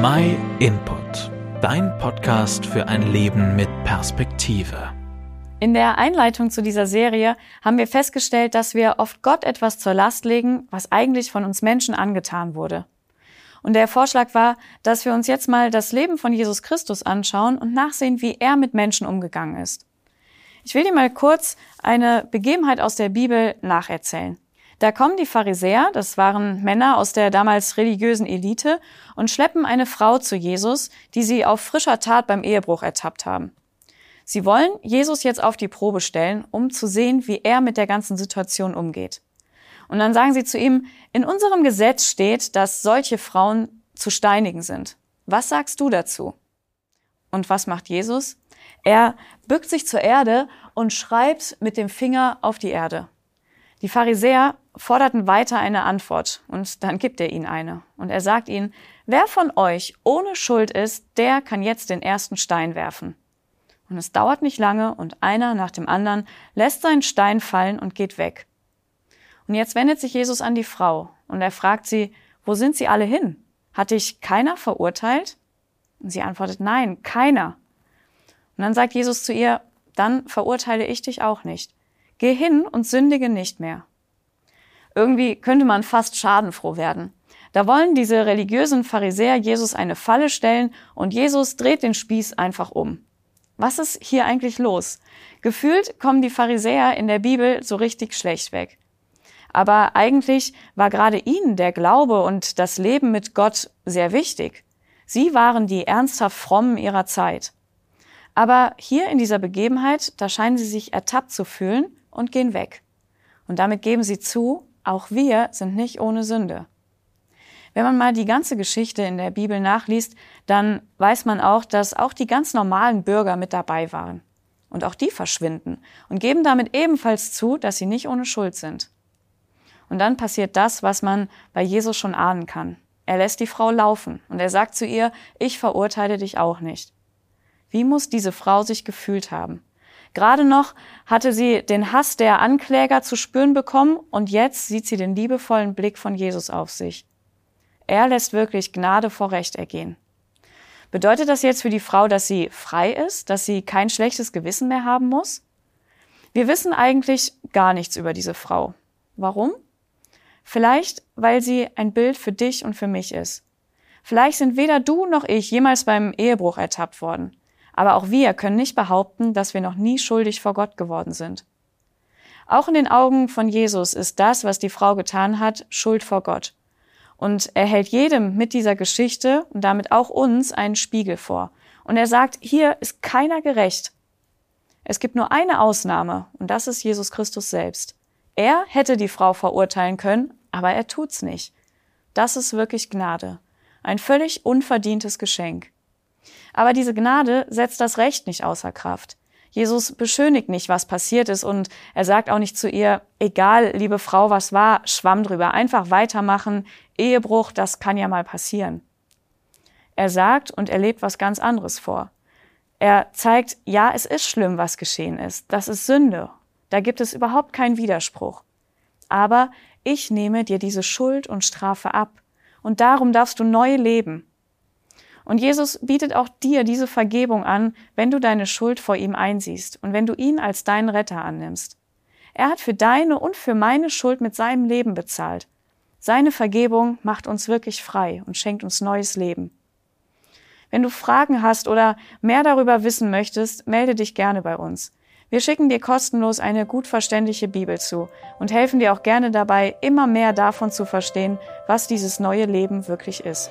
My Input, dein Podcast für ein Leben mit Perspektive. In der Einleitung zu dieser Serie haben wir festgestellt, dass wir oft Gott etwas zur Last legen, was eigentlich von uns Menschen angetan wurde. Und der Vorschlag war, dass wir uns jetzt mal das Leben von Jesus Christus anschauen und nachsehen, wie er mit Menschen umgegangen ist. Ich will dir mal kurz eine Begebenheit aus der Bibel nacherzählen. Da kommen die Pharisäer, das waren Männer aus der damals religiösen Elite, und schleppen eine Frau zu Jesus, die sie auf frischer Tat beim Ehebruch ertappt haben. Sie wollen Jesus jetzt auf die Probe stellen, um zu sehen, wie er mit der ganzen Situation umgeht. Und dann sagen sie zu ihm, in unserem Gesetz steht, dass solche Frauen zu steinigen sind. Was sagst du dazu? Und was macht Jesus? Er bückt sich zur Erde und schreibt mit dem Finger auf die Erde. Die Pharisäer forderten weiter eine Antwort und dann gibt er ihnen eine. Und er sagt ihnen, wer von euch ohne Schuld ist, der kann jetzt den ersten Stein werfen. Und es dauert nicht lange und einer nach dem anderen lässt seinen Stein fallen und geht weg. Und jetzt wendet sich Jesus an die Frau und er fragt sie, wo sind sie alle hin? Hat dich keiner verurteilt? Und sie antwortet, nein, keiner. Und dann sagt Jesus zu ihr, dann verurteile ich dich auch nicht. Geh hin und sündige nicht mehr. Irgendwie könnte man fast schadenfroh werden. Da wollen diese religiösen Pharisäer Jesus eine Falle stellen und Jesus dreht den Spieß einfach um. Was ist hier eigentlich los? Gefühlt kommen die Pharisäer in der Bibel so richtig schlecht weg. Aber eigentlich war gerade ihnen der Glaube und das Leben mit Gott sehr wichtig. Sie waren die ernsthaft frommen ihrer Zeit. Aber hier in dieser Begebenheit, da scheinen sie sich ertappt zu fühlen und gehen weg. Und damit geben sie zu, auch wir sind nicht ohne Sünde. Wenn man mal die ganze Geschichte in der Bibel nachliest, dann weiß man auch, dass auch die ganz normalen Bürger mit dabei waren. Und auch die verschwinden und geben damit ebenfalls zu, dass sie nicht ohne Schuld sind. Und dann passiert das, was man bei Jesus schon ahnen kann. Er lässt die Frau laufen und er sagt zu ihr, ich verurteile dich auch nicht. Wie muss diese Frau sich gefühlt haben? Gerade noch hatte sie den Hass der Ankläger zu spüren bekommen und jetzt sieht sie den liebevollen Blick von Jesus auf sich. Er lässt wirklich Gnade vor Recht ergehen. Bedeutet das jetzt für die Frau, dass sie frei ist, dass sie kein schlechtes Gewissen mehr haben muss? Wir wissen eigentlich gar nichts über diese Frau. Warum? Vielleicht, weil sie ein Bild für dich und für mich ist. Vielleicht sind weder du noch ich jemals beim Ehebruch ertappt worden. Aber auch wir können nicht behaupten, dass wir noch nie schuldig vor Gott geworden sind. Auch in den Augen von Jesus ist das, was die Frau getan hat, Schuld vor Gott. Und er hält jedem mit dieser Geschichte und damit auch uns einen Spiegel vor. Und er sagt, hier ist keiner gerecht. Es gibt nur eine Ausnahme und das ist Jesus Christus selbst. Er hätte die Frau verurteilen können, aber er tut's nicht. Das ist wirklich Gnade. Ein völlig unverdientes Geschenk. Aber diese Gnade setzt das Recht nicht außer Kraft. Jesus beschönigt nicht, was passiert ist und er sagt auch nicht zu ihr, egal, liebe Frau, was war, schwamm drüber, einfach weitermachen, Ehebruch, das kann ja mal passieren. Er sagt und er lebt was ganz anderes vor. Er zeigt, ja, es ist schlimm, was geschehen ist, das ist Sünde, da gibt es überhaupt keinen Widerspruch. Aber ich nehme dir diese Schuld und Strafe ab und darum darfst du neu leben. Und Jesus bietet auch dir diese Vergebung an, wenn du deine Schuld vor ihm einsiehst und wenn du ihn als deinen Retter annimmst. Er hat für deine und für meine Schuld mit seinem Leben bezahlt. Seine Vergebung macht uns wirklich frei und schenkt uns neues Leben. Wenn du Fragen hast oder mehr darüber wissen möchtest, melde dich gerne bei uns. Wir schicken dir kostenlos eine gut verständliche Bibel zu und helfen dir auch gerne dabei, immer mehr davon zu verstehen, was dieses neue Leben wirklich ist.